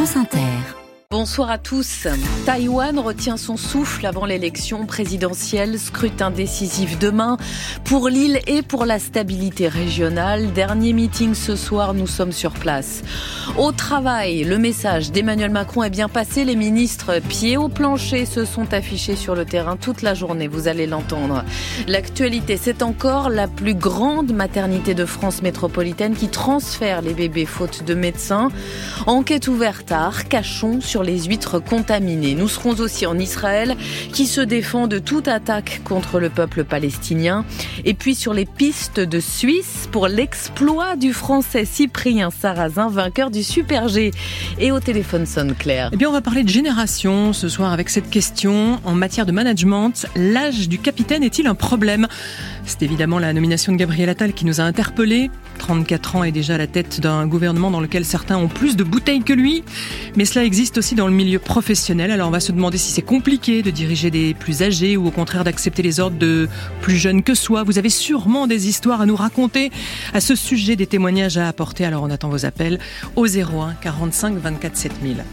France Inter. Bonsoir à tous. Taïwan retient son souffle avant l'élection présidentielle, scrutin décisif demain pour l'île et pour la stabilité régionale. Dernier meeting ce soir, nous sommes sur place. Au travail, le message d'Emmanuel Macron est bien passé. Les ministres pieds au plancher se sont affichés sur le terrain toute la journée, vous allez l'entendre. L'actualité, c'est encore la plus grande maternité de France métropolitaine qui transfère les bébés faute de médecins. Enquête ouverte à Arcachon sur les huîtres contaminées. Nous serons aussi en Israël qui se défend de toute attaque contre le peuple palestinien. Et puis sur les pistes de Suisse pour l'exploit du français Cyprien Sarrazin, vainqueur du Super G. Et au téléphone sonne Claire. Eh bien, on va parler de génération ce soir avec cette question. En matière de management, l'âge du capitaine est-il un problème? C'est évidemment la nomination de Gabriel Attal qui nous a interpellés. 34 ans et déjà à la tête d'un gouvernement dans lequel certains ont plus de bouteilles que lui. Mais cela existe aussi dans le milieu professionnel. Alors on va se demander si c'est compliqué de diriger des plus âgés ou au contraire d'accepter les ordres de plus jeunes que soi. Vous avez sûrement des histoires à nous raconter à ce sujet, des témoignages à apporter. Alors on attend vos appels au 01 45 24 7000.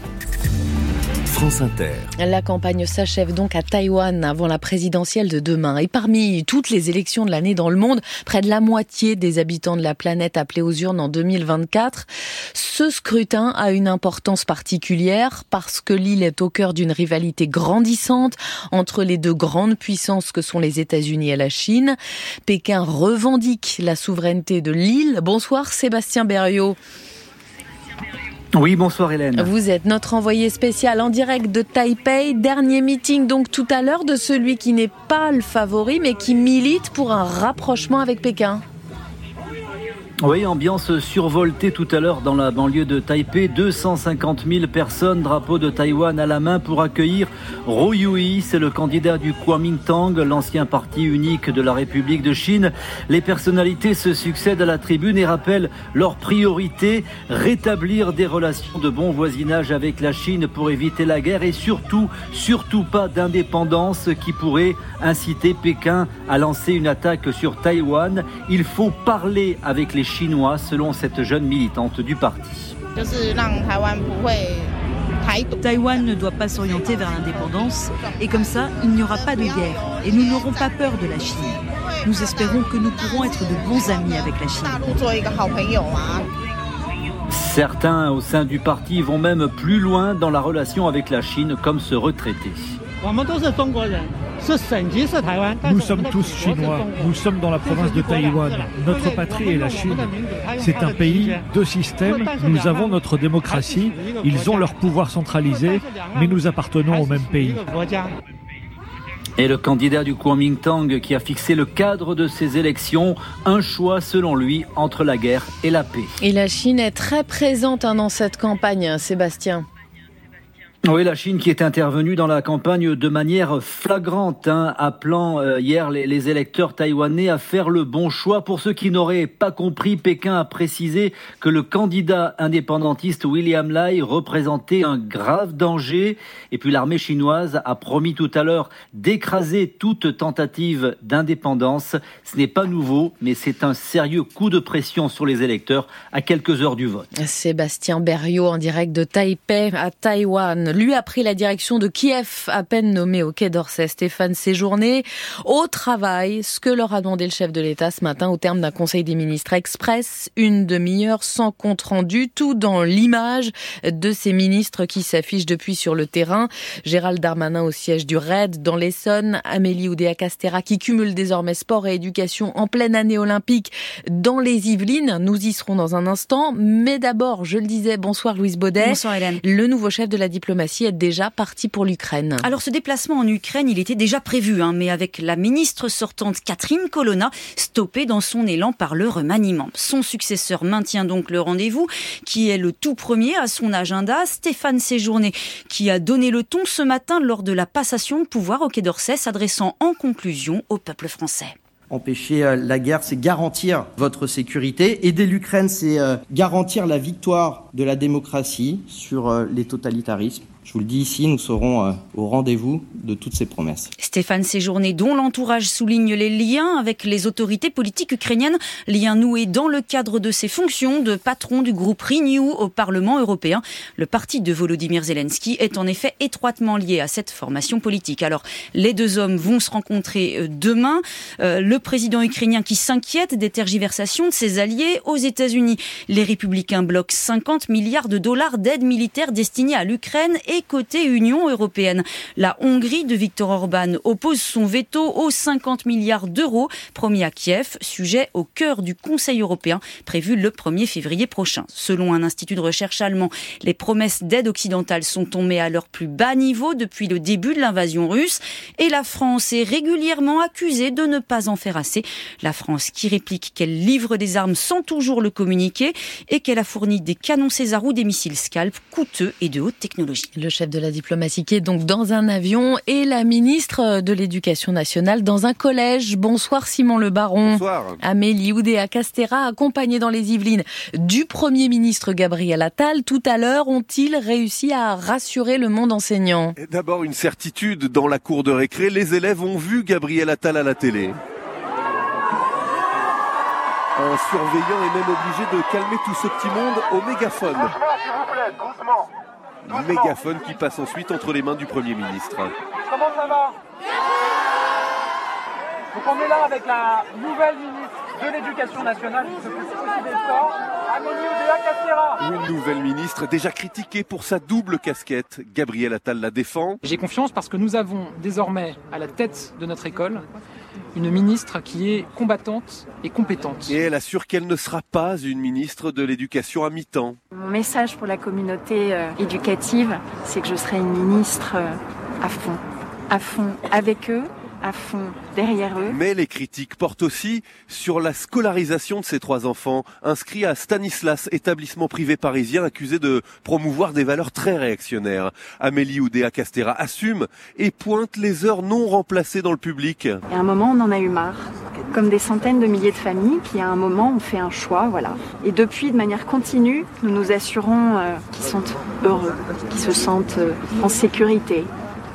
La campagne s'achève donc à Taïwan avant la présidentielle de demain. Et parmi toutes les élections de l'année dans le monde, près de la moitié des habitants de la planète appelés aux urnes en 2024, ce scrutin a une importance particulière parce que l'île est au cœur d'une rivalité grandissante entre les deux grandes puissances que sont les États-Unis et la Chine. Pékin revendique la souveraineté de l'île. Bonsoir Sébastien Berriot. Oui, bonsoir Hélène. Vous êtes notre envoyé spécial en direct de Taipei. Dernier meeting donc tout à l'heure de celui qui n'est pas le favori mais qui milite pour un rapprochement avec Pékin. Oui, ambiance survoltée tout à l'heure dans la banlieue de Taipei. 250 000 personnes, drapeau de Taïwan à la main pour accueillir Ro Yui. C'est le candidat du Kuomintang, l'ancien parti unique de la République de Chine. Les personnalités se succèdent à la tribune et rappellent leur priorité, rétablir des relations de bon voisinage avec la Chine pour éviter la guerre et surtout, surtout pas d'indépendance qui pourrait inciter Pékin à lancer une attaque sur Taïwan. Il faut parler avec les chinois, selon cette jeune militante du parti. Taïwan ne doit pas s'orienter vers l'indépendance et comme ça, il n'y aura pas de guerre et nous n'aurons pas peur de la Chine. Nous espérons que nous pourrons être de bons amis avec la Chine. Certains au sein du parti vont même plus loin dans la relation avec la Chine comme ce retraité. Nous sommes tous chinois, nous sommes dans la province de Taïwan. Notre patrie est la Chine. C'est un pays, deux systèmes, nous avons notre démocratie, ils ont leur pouvoir centralisé, mais nous appartenons au même pays. Et le candidat du Kuomintang qui a fixé le cadre de ces élections, un choix selon lui entre la guerre et la paix. Et la Chine est très présente hein, dans cette campagne, Sébastien. Oui, la Chine qui est intervenue dans la campagne de manière flagrante, hein, appelant euh, hier les, les, électeurs taïwanais à faire le bon choix. Pour ceux qui n'auraient pas compris, Pékin a précisé que le candidat indépendantiste William Lai représentait un grave danger. Et puis l'armée chinoise a promis tout à l'heure d'écraser toute tentative d'indépendance. Ce n'est pas nouveau, mais c'est un sérieux coup de pression sur les électeurs à quelques heures du vote. Sébastien Berriot en direct de Taipei à Taïwan. Lui a pris la direction de Kiev, à peine nommé au Quai d'Orsay. Stéphane Séjourné, au travail, ce que leur a demandé le chef de l'État ce matin au terme d'un conseil des ministres express, une demi-heure sans compte rendu, tout dans l'image de ces ministres qui s'affichent depuis sur le terrain. Gérald Darmanin au siège du RAID dans l'Essonne, Amélie Oudéa-Castera qui cumule désormais sport et éducation en pleine année olympique dans les Yvelines. Nous y serons dans un instant. Mais d'abord, je le disais, bonsoir Louise Baudet. Bonsoir Hélène. Le nouveau chef de la diplomatie est déjà parti pour l'Ukraine. Alors ce déplacement en Ukraine, il était déjà prévu, hein, mais avec la ministre sortante Catherine Colonna stoppée dans son élan par le remaniement. Son successeur maintient donc le rendez-vous, qui est le tout premier à son agenda, Stéphane Séjourné, qui a donné le ton ce matin lors de la passation de pouvoir au Quai d'Orsay, s'adressant en conclusion au peuple français. Empêcher la guerre, c'est garantir votre sécurité. Aider l'Ukraine, c'est garantir la victoire de la démocratie sur euh, les totalitarismes. Je vous le dis ici, nous serons euh, au rendez-vous de toutes ces promesses. Stéphane Séjourné, dont l'entourage souligne les liens avec les autorités politiques ukrainiennes, liens noués dans le cadre de ses fonctions de patron du groupe Renew au Parlement européen. Le parti de Volodymyr Zelensky est en effet étroitement lié à cette formation politique. Alors, les deux hommes vont se rencontrer euh, demain. Le président ukrainien qui s'inquiète des tergiversations de ses alliés aux États-Unis. Les républicains bloquent 50 milliards de dollars d'aide militaire destinée à l'Ukraine et côté Union européenne. La Hongrie de Viktor Orban oppose son veto aux 50 milliards d'euros promis à Kiev, sujet au cœur du Conseil européen prévu le 1er février prochain. Selon un institut de recherche allemand, les promesses d'aide occidentale sont tombées à leur plus bas niveau depuis le début de l'invasion russe et la France est régulièrement accusée de ne pas en faire assez. La France qui réplique qu'elle livre des armes sans toujours le communiquer et qu'elle a fourni des canons César ou des missiles Scalp coûteux et de haute technologie le chef de la diplomatie qui est donc dans un avion et la ministre de l'Éducation nationale dans un collège. Bonsoir Simon Le Baron. Bonsoir. Amélie Oudéa Castera, accompagnée dans les Yvelines du Premier ministre Gabriel Attal. Tout à l'heure, ont-ils réussi à rassurer le monde enseignant? D'abord une certitude dans la cour de récré, les élèves ont vu Gabriel Attal à la télé en surveillant et même obligé de calmer tout ce petit monde au mégaphone. Doucement, s'il vous plaît, doucement mégaphone qui passe ensuite entre les mains du Premier ministre. Comment ça va Donc on est là avec la nouvelle ministre de l'Éducation nationale qui s'occupe aussi des sports, Amélie Oudéa Castéra. Une nouvelle ministre déjà critiquée pour sa double casquette. Gabriel Attal la défend. J'ai confiance parce que nous avons désormais à la tête de notre école une ministre qui est combattante et compétente. Et elle assure qu'elle ne sera pas une ministre de l'éducation à mi-temps. Mon message pour la communauté euh, éducative, c'est que je serai une ministre euh, à fond, à fond avec eux, à fond derrière eux. Mais les critiques portent aussi sur la scolarisation de ces trois enfants, inscrits à Stanislas, établissement privé parisien accusé de promouvoir des valeurs très réactionnaires. Amélie Oudéa Castera assume et pointe les heures non remplacées dans le public. Et à un moment, on en a eu marre. Comme des centaines de milliers de familles, puis à un moment, on fait un choix, voilà. Et depuis, de manière continue, nous nous assurons euh, qu'ils sont heureux, qu'ils se sentent euh, en sécurité,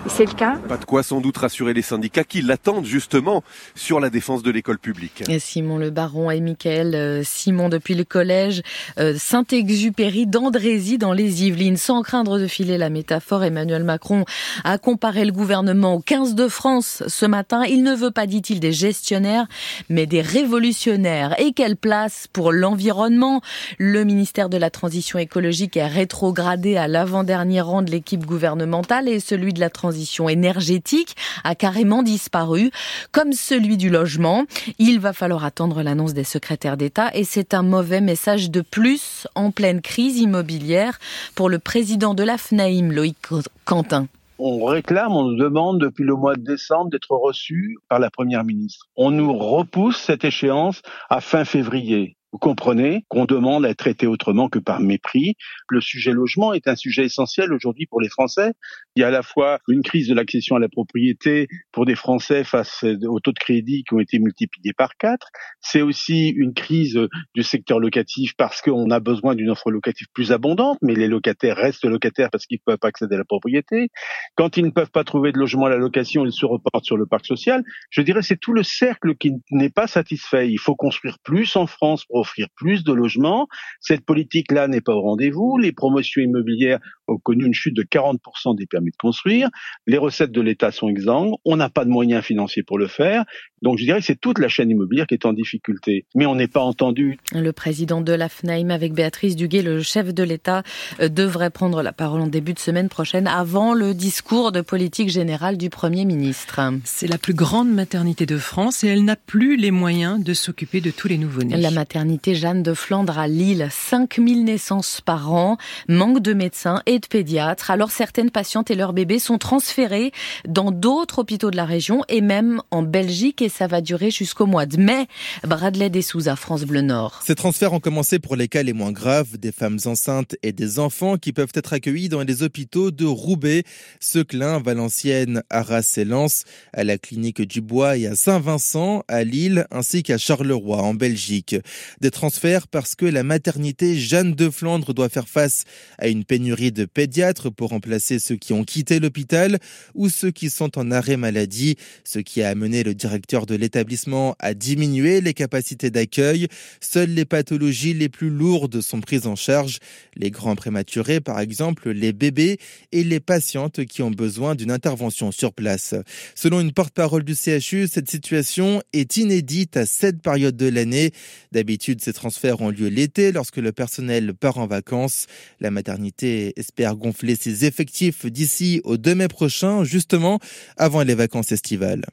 c'est le cas. Pas de quoi sans doute rassurer les syndicats qui l'attendent justement sur la défense de l'école publique. Simon Le Baron et Michael euh, Simon depuis le collège euh, Saint-Exupéry d'Andrézy dans les Yvelines. Sans craindre de filer la métaphore, Emmanuel Macron a comparé le gouvernement au 15 de France ce matin. Il ne veut pas, dit-il, des gestionnaires, mais des révolutionnaires. Et quelle place pour l'environnement? Le ministère de la Transition écologique est rétrogradé à l'avant-dernier rang de l'équipe gouvernementale et celui de la transition transition énergétique a carrément disparu, comme celui du logement. Il va falloir attendre l'annonce des secrétaires d'État et c'est un mauvais message de plus en pleine crise immobilière pour le président de la FNAIM, Loïc Quentin on réclame, on nous demande depuis le mois de décembre d'être reçu par la Première ministre. On nous repousse cette échéance à fin février. Vous comprenez qu'on demande à être traité autrement que par mépris. Le sujet logement est un sujet essentiel aujourd'hui pour les Français. Il y a à la fois une crise de l'accession à la propriété pour des Français face aux taux de crédit qui ont été multipliés par quatre. C'est aussi une crise du secteur locatif parce qu'on a besoin d'une offre locative plus abondante, mais les locataires restent locataires parce qu'ils ne peuvent pas accéder à la propriété. Quand ils ne peuvent pas trouver de logement à la location, ils se reportent sur le parc social. Je dirais c'est tout le cercle qui n'est pas satisfait. Il faut construire plus en France pour offrir plus de logements. Cette politique-là n'est pas au rendez-vous. Les promotions immobilières ont connu une chute de 40% des permis de construire. Les recettes de l'État sont exsangues. On n'a pas de moyens financiers pour le faire. Donc je dirais que c'est toute la chaîne immobilière qui est en difficulté. Mais on n'est pas entendu. Le président de la FNAIM avec Béatrice Duguay, le chef de l'État, euh, devrait prendre la parole en début de semaine prochaine avant le discours de politique générale du Premier ministre. C'est la plus grande maternité de France et elle n'a plus les moyens de s'occuper de tous les nouveau-nés. La maternité Jeanne de Flandre à Lille, 5000 naissances par an, manque de médecins et de pédiatres. Alors certaines patientes et leurs bébés sont transférés dans d'autres hôpitaux de la région et même en Belgique et ça va durer jusqu'au mois de mai. Bradley Dessouza, France Bleu Nord. Ces transferts ont commencé pour les cas les moins graves, des femmes enceintes et des enfants qui peuvent être accueillis dans les hôpitaux de Roubaix, Seclin, Valenciennes, Arras et Lens, à la clinique du Bois et à Saint-Vincent, à Lille, ainsi qu'à Charleroi, en Belgique. Des transferts parce que la maternité Jeanne de Flandre doit faire face à une pénurie de pédiatres pour remplacer ceux qui ont quitté l'hôpital ou ceux qui sont en arrêt maladie, ce qui a amené le directeur de l'établissement à diminuer les capacités d'accueil. Seules les pathologies les plus lourdes sont prises en charge, les grands prématurés par exemple, les bébés et les patientes qui ont besoin d'une intervention sur place. Selon une porte-parole du CHU, cette situation est inédite à cette période de l'année. D'habitude, ces transferts ont lieu l'été lorsque le personnel part en vacances. La maternité espère gonfler ses effectifs d'ici au 2 mai prochain, justement avant les vacances estivales.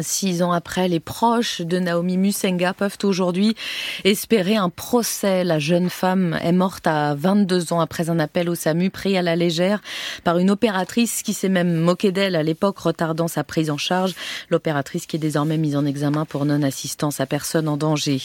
Six ans après, les proches de Naomi Musenga peuvent aujourd'hui espérer un procès. La jeune femme est morte à 22 ans après un appel au SAMU pris à la légère par une opératrice qui s'est même moquée d'elle à l'époque, retardant sa prise en charge. L'opératrice qui est désormais mise en examen pour non-assistance à personne en danger.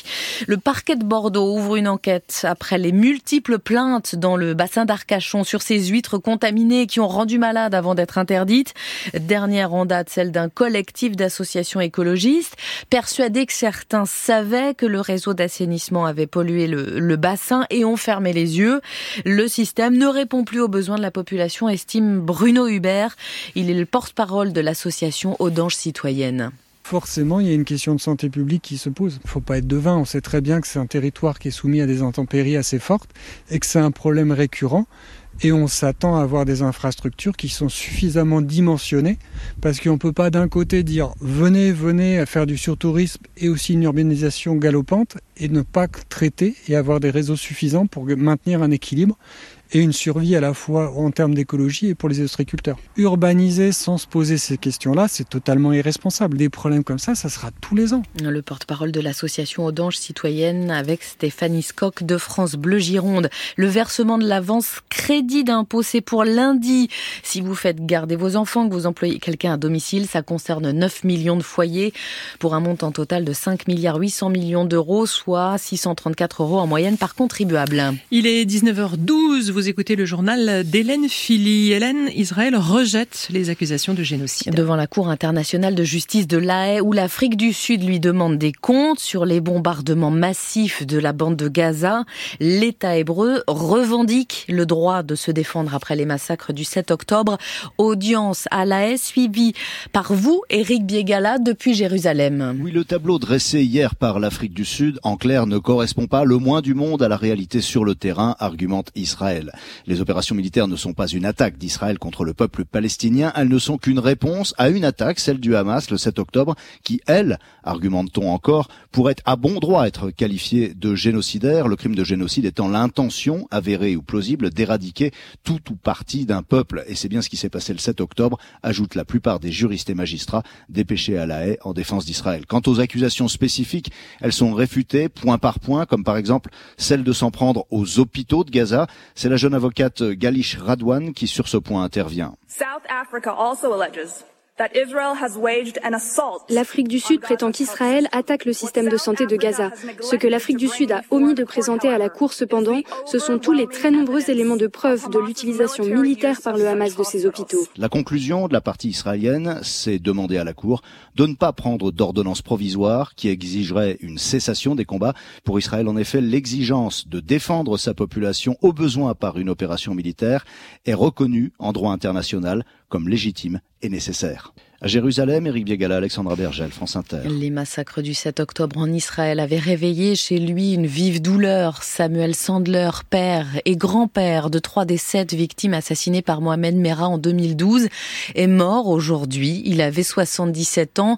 Le parquet de Bordeaux ouvre une enquête après les multiples plaintes dans le bassin d'Arcachon sur ces huîtres contaminées qui ont rendu malade avant d'être interdites. Dernière en date, celle d'un collectif d'associations écologiste, persuadés que certains savaient que le réseau d'assainissement avait pollué le, le bassin et ont fermé les yeux. Le système ne répond plus aux besoins de la population, estime Bruno Hubert. Il est le porte-parole de l'association Audange Citoyenne forcément, il y a une question de santé publique qui se pose. Il ne faut pas être devin. On sait très bien que c'est un territoire qui est soumis à des intempéries assez fortes et que c'est un problème récurrent et on s'attend à avoir des infrastructures qui sont suffisamment dimensionnées parce qu'on ne peut pas d'un côté dire venez, venez à faire du surtourisme et aussi une urbanisation galopante et ne pas traiter et avoir des réseaux suffisants pour maintenir un équilibre et une survie à la fois en termes d'écologie et pour les ostréiculteurs. Urbaniser sans se poser ces questions-là, c'est totalement irresponsable. Des problèmes comme ça, ça sera tous les ans. Le porte-parole de l'association Audange Citoyenne avec Stéphanie Scocq de France Bleu Gironde. Le versement de l'avance crédit d'impôt, c'est pour lundi. Si vous faites garder vos enfants, que vous employez quelqu'un à domicile, ça concerne 9 millions de foyers pour un montant total de 5 milliards 800 millions d'euros, soit 634 euros en moyenne par contribuable. Il est 19h12 vous écoutez le journal d'Hélène Philly. Hélène, Israël rejette les accusations de génocide. Devant la Cour internationale de justice de l'AE, où l'Afrique du Sud lui demande des comptes sur les bombardements massifs de la bande de Gaza, l'État hébreu revendique le droit de se défendre après les massacres du 7 octobre. Audience à l'AE suivie par vous, Éric Biegala, depuis Jérusalem. Oui, le tableau dressé hier par l'Afrique du Sud, en clair, ne correspond pas le moins du monde à la réalité sur le terrain, argumente Israël. Les opérations militaires ne sont pas une attaque d'Israël contre le peuple palestinien, elles ne sont qu'une réponse à une attaque, celle du Hamas le 7 octobre, qui, elle, argumente-t-on encore, pourrait à bon droit être qualifiée de génocidaire, le crime de génocide étant l'intention avérée ou plausible d'éradiquer tout ou partie d'un peuple. Et c'est bien ce qui s'est passé le 7 octobre, ajoutent la plupart des juristes et magistrats dépêchés à la haie en défense d'Israël. Quant aux accusations spécifiques, elles sont réfutées point par point, comme par exemple celle de s'en prendre aux hôpitaux de Gaza. Jeune avocate Galish Radwan qui sur ce point intervient. South Africa also alleges L'Afrique du Sud prétend qu'Israël attaque le système de santé de Gaza. Ce que l'Afrique du Sud a omis de présenter à la Cour cependant, ce sont tous les très nombreux éléments de preuve de l'utilisation militaire par le Hamas de ces hôpitaux. La conclusion de la partie israélienne, c'est demander à la Cour de ne pas prendre d'ordonnance provisoire qui exigerait une cessation des combats. Pour Israël, en effet, l'exigence de défendre sa population au besoin par une opération militaire est reconnue en droit international comme légitime et nécessaire. À Jérusalem, Éric Biegala, Alexandra Bergel, France Inter. Les massacres du 7 octobre en Israël avaient réveillé chez lui une vive douleur. Samuel Sandler, père et grand-père de trois des sept victimes assassinées par Mohamed Merah en 2012, est mort aujourd'hui. Il avait 77 ans.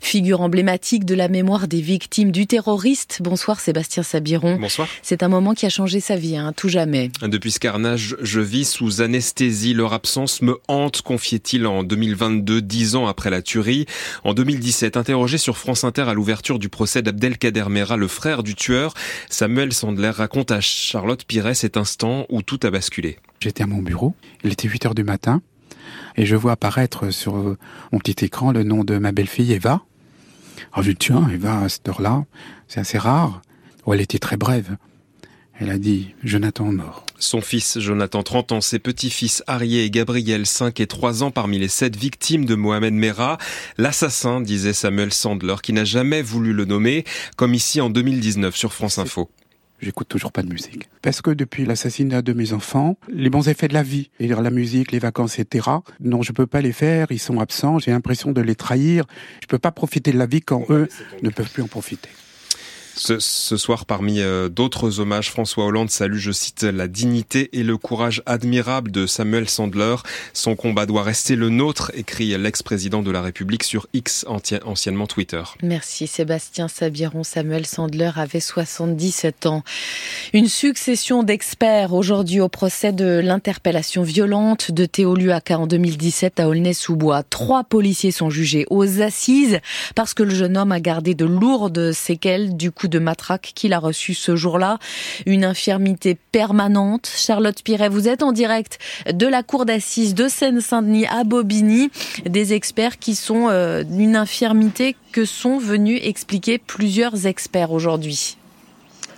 Figure emblématique de la mémoire des victimes du terroriste. Bonsoir Sébastien Sabiron. Bonsoir. C'est un moment qui a changé sa vie, hein, tout jamais. Depuis ce carnage, je vis sous anesthésie. Leur absence me hante, confiait-il en 2022, après la tuerie. En 2017, interrogé sur France Inter à l'ouverture du procès d'Abdelkader Mera, le frère du tueur, Samuel Sandler raconte à Charlotte Pires cet instant où tout a basculé. J'étais à mon bureau, il était 8 heures du matin, et je vois apparaître sur mon petit écran le nom de ma belle-fille Eva. Lui dis, tiens, Eva, à cette heure-là, c'est assez rare. Oh, elle était très brève. Elle a dit, Jonathan mort. Son fils Jonathan, 30 ans, ses petits-fils Arié et Gabriel, 5 et 3 ans, parmi les sept victimes de Mohamed Merah. L'assassin, disait Samuel Sandler, qui n'a jamais voulu le nommer, comme ici en 2019 sur France Info. J'écoute toujours pas de musique. Parce que depuis l'assassinat de mes enfants, les bons effets de la vie, c'est-à-dire la musique, les vacances, etc., non, je peux pas les faire, ils sont absents, j'ai l'impression de les trahir. Je peux pas profiter de la vie quand eux ne peuvent plus en profiter. Ce, ce, soir, parmi euh, d'autres hommages, François Hollande salue, je cite, la dignité et le courage admirable de Samuel Sandler. Son combat doit rester le nôtre, écrit l'ex-président de la République sur X, anciennement Twitter. Merci Sébastien Sabiron. Samuel Sandler avait 77 ans. Une succession d'experts aujourd'hui au procès de l'interpellation violente de Théo Luaka en 2017 à Aulnay-sous-Bois. Trois policiers sont jugés aux assises parce que le jeune homme a gardé de lourdes séquelles du coup de matraque qu'il a reçu ce jour-là. Une infirmité permanente. Charlotte Piret, vous êtes en direct de la cour d'assises de Seine-Saint-Denis à Bobigny. Des experts qui sont euh, une infirmité que sont venus expliquer plusieurs experts aujourd'hui.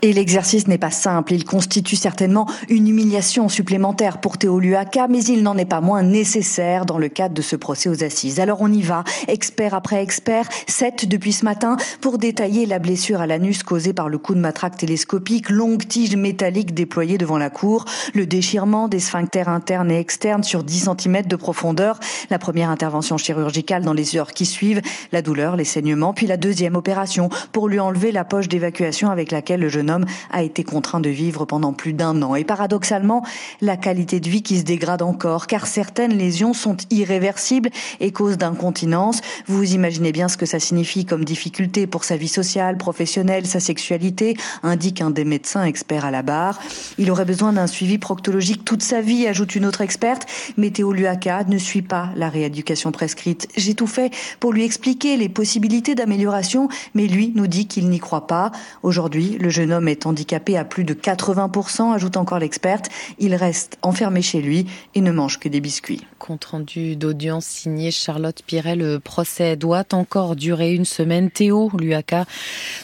Et l'exercice n'est pas simple. Il constitue certainement une humiliation supplémentaire pour Théo Luaka, mais il n'en est pas moins nécessaire dans le cadre de ce procès aux assises. Alors on y va, expert après expert, sept depuis ce matin, pour détailler la blessure à l'anus causée par le coup de matraque télescopique, longue tige métallique déployée devant la cour, le déchirement des sphincters internes et externes sur 10 cm de profondeur, la première intervention chirurgicale dans les heures qui suivent, la douleur, les saignements, puis la deuxième opération pour lui enlever la poche d'évacuation avec laquelle le jeune homme a été contraint de vivre pendant plus d'un an. Et paradoxalement, la qualité de vie qui se dégrade encore, car certaines lésions sont irréversibles et causent d'incontinence. Vous imaginez bien ce que ça signifie comme difficulté pour sa vie sociale, professionnelle, sa sexualité, indique un des médecins experts à la barre. Il aurait besoin d'un suivi proctologique toute sa vie, ajoute une autre experte. Météo Luaka ne suit pas la rééducation prescrite. J'ai tout fait pour lui expliquer les possibilités d'amélioration, mais lui nous dit qu'il n'y croit pas. Aujourd'hui, le jeune homme est handicapé à plus de 80%, ajoute encore l'experte. Il reste enfermé chez lui et ne mange que des biscuits. Compte rendu d'audience signé Charlotte Piret. Le procès doit encore durer une semaine. Théo Luaka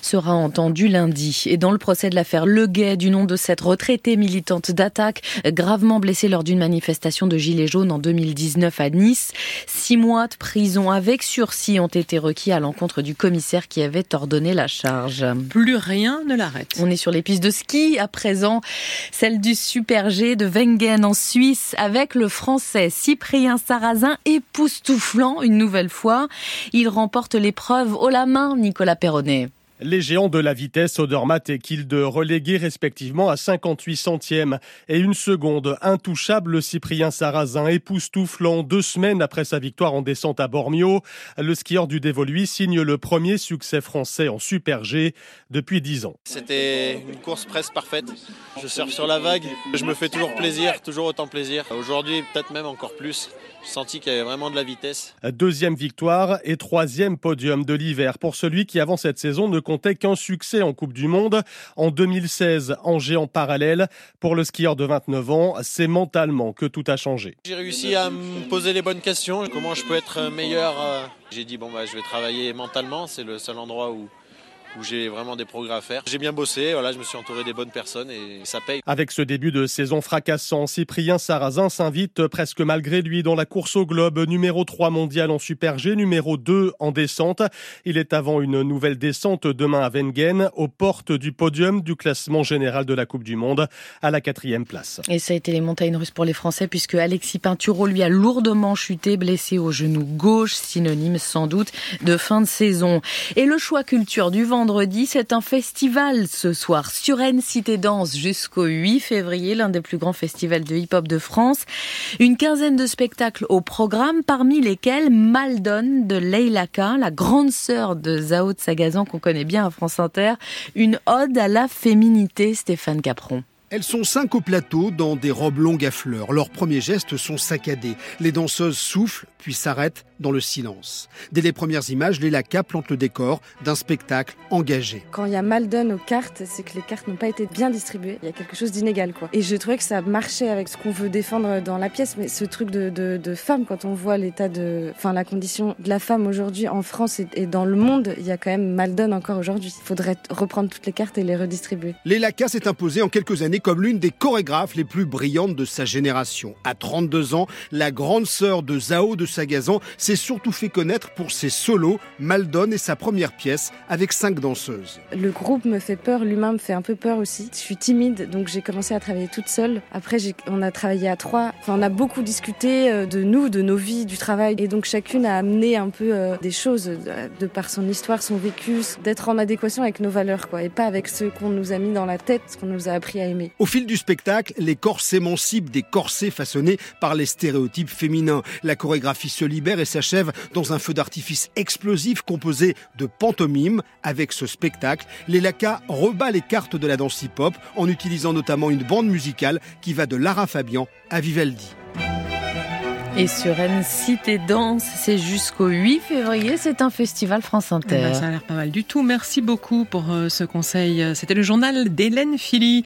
sera entendu lundi. Et dans le procès de l'affaire Le Guet, du nom de cette retraitée militante d'attaque, gravement blessée lors d'une manifestation de Gilets jaunes en 2019 à Nice, six mois de prison avec sursis ont été requis à l'encontre du commissaire qui avait ordonné la charge. Plus rien ne l'arrête. On est sur les pistes de ski à présent, celle du Super G de Wengen en Suisse avec le français Cyprien Sarrazin époustouflant une nouvelle fois. Il remporte l'épreuve haut la main, Nicolas Perronnet. Les géants de la vitesse, Odermatt et Kilde, relégués respectivement à 58 centièmes et une seconde. Intouchable, le Cyprien Sarrazin époustouflant deux semaines après sa victoire en descente à Bormio. Le skieur du Dévoluy signe le premier succès français en Super G depuis dix ans. C'était une course presque parfaite. Je surfe sur la vague. Je me fais toujours plaisir, toujours autant plaisir. Aujourd'hui, peut-être même encore plus. J'ai senti qu'il y avait vraiment de la vitesse. Deuxième victoire et troisième podium de l'hiver pour celui qui avant cette saison ne comptait qu'un succès en Coupe du Monde. En 2016, en géant parallèle, pour le skieur de 29 ans, c'est mentalement que tout a changé. J'ai réussi à me poser les bonnes questions. Comment je peux être meilleur J'ai dit, bon, bah, je vais travailler mentalement. C'est le seul endroit où où j'ai vraiment des progrès à faire. J'ai bien bossé, voilà, je me suis entouré des bonnes personnes et ça paye. Avec ce début de saison fracassant, Cyprien Sarrazin s'invite presque malgré lui dans la course au globe, numéro 3 mondial en Super G, numéro 2 en descente. Il est avant une nouvelle descente demain à Wengen, aux portes du podium du classement général de la Coupe du Monde, à la quatrième place. Et ça a été les montagnes russes pour les Français puisque Alexis Pinturo lui a lourdement chuté, blessé au genou gauche, synonyme sans doute de fin de saison. Et le choix culture du vent vendredi, c'est un festival ce soir sur N Cité Danse jusqu'au 8 février, l'un des plus grands festivals de hip-hop de France. Une quinzaine de spectacles au programme, parmi lesquels Maldon de Leila K, la grande sœur de Zao de Sagazan qu'on connaît bien à France Inter, une ode à la féminité, Stéphane Capron. Elles sont cinq au plateau dans des robes longues à fleurs. Leurs premiers gestes sont saccadés. Les danseuses soufflent, puis s'arrêtent dans le silence. Dès les premières images, Léla K plante le décor d'un spectacle engagé. Quand il y a mal donne aux cartes, c'est que les cartes n'ont pas été bien distribuées. Il y a quelque chose d'inégal, quoi. Et je trouvais que ça marchait avec ce qu'on veut défendre dans la pièce, mais ce truc de, de, de femme, quand on voit l'état de, enfin, la condition de la femme aujourd'hui en France et, dans le monde, il y a quand même mal donne encore aujourd'hui. Il faudrait reprendre toutes les cartes et les redistribuer. Léla K s'est imposée en quelques années comme l'une des chorégraphes les plus brillantes de sa génération. À 32 ans, la grande sœur de Zao de Sagazan s'est surtout fait connaître pour ses solos, Maldon et sa première pièce avec cinq danseuses. Le groupe me fait peur, l'humain me fait un peu peur aussi. Je suis timide, donc j'ai commencé à travailler toute seule. Après, on a travaillé à trois. Enfin, on a beaucoup discuté euh, de nous, de nos vies, du travail. Et donc chacune a amené un peu euh, des choses euh, de par son histoire, son vécu, d'être en adéquation avec nos valeurs, quoi, et pas avec ce qu'on nous a mis dans la tête, ce qu'on nous a appris à aimer. Au fil du spectacle, les corps s'émancipent des corsets façonnés par les stéréotypes féminins. La chorégraphie se libère et s'achève dans un feu d'artifice explosif composé de pantomime. Avec ce spectacle, les Laka rebat les cartes de la danse hip-hop en utilisant notamment une bande musicale qui va de Lara Fabian à Vivaldi. Et sur N Cité Danse, c'est jusqu'au 8 février, c'est un festival France Inter. Eh ben, ça a l'air pas mal du tout. Merci beaucoup pour euh, ce conseil. C'était le journal d'Hélène Philly.